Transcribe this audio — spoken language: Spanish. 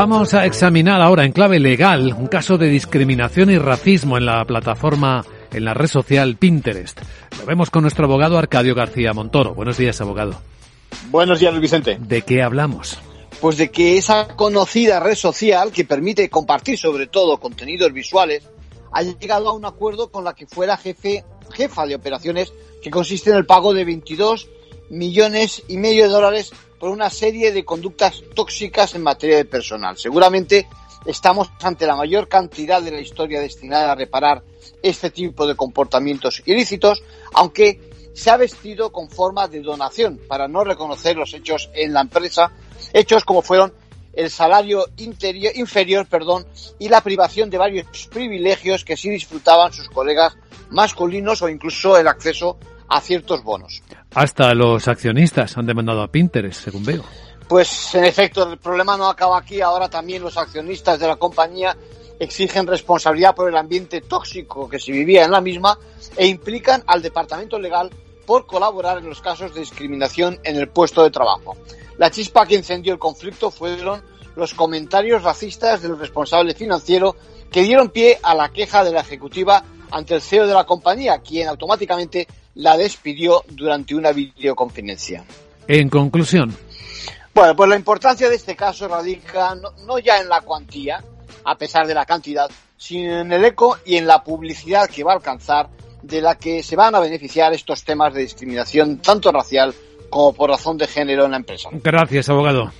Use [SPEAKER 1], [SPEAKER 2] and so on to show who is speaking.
[SPEAKER 1] Vamos a examinar ahora en clave legal un caso de discriminación y racismo en la plataforma, en la red social Pinterest. Lo vemos con nuestro abogado Arcadio García Montoro. Buenos días, abogado.
[SPEAKER 2] Buenos días, Luis Vicente.
[SPEAKER 1] ¿De qué hablamos?
[SPEAKER 2] Pues de que esa conocida red social que permite compartir sobre todo contenidos visuales ha llegado a un acuerdo con la que fuera jefe, jefa de operaciones que consiste en el pago de 22 millones y medio de dólares por una serie de conductas tóxicas en materia de personal. Seguramente estamos ante la mayor cantidad de la historia destinada a reparar este tipo de comportamientos ilícitos, aunque se ha vestido con forma de donación para no reconocer los hechos en la empresa, hechos como fueron el salario inferior perdón, y la privación de varios privilegios que sí disfrutaban sus colegas masculinos o incluso el acceso a ciertos bonos.
[SPEAKER 1] Hasta los accionistas han demandado a Pinterest, según veo.
[SPEAKER 2] Pues en efecto, el problema no acaba aquí. Ahora también los accionistas de la compañía exigen responsabilidad por el ambiente tóxico que se vivía en la misma e implican al departamento legal por colaborar en los casos de discriminación en el puesto de trabajo. La chispa que encendió el conflicto fueron los comentarios racistas del responsable financiero que dieron pie a la queja de la ejecutiva ante el CEO de la compañía, quien automáticamente la despidió durante una videoconferencia.
[SPEAKER 1] En conclusión.
[SPEAKER 2] Bueno, pues la importancia de este caso radica no, no, ya en la cuantía, a pesar de la cantidad, sino en el eco y en la publicidad que va a alcanzar de la que se van a beneficiar estos temas de discriminación tanto racial como por razón de género en la empresa.
[SPEAKER 1] Gracias, abogado.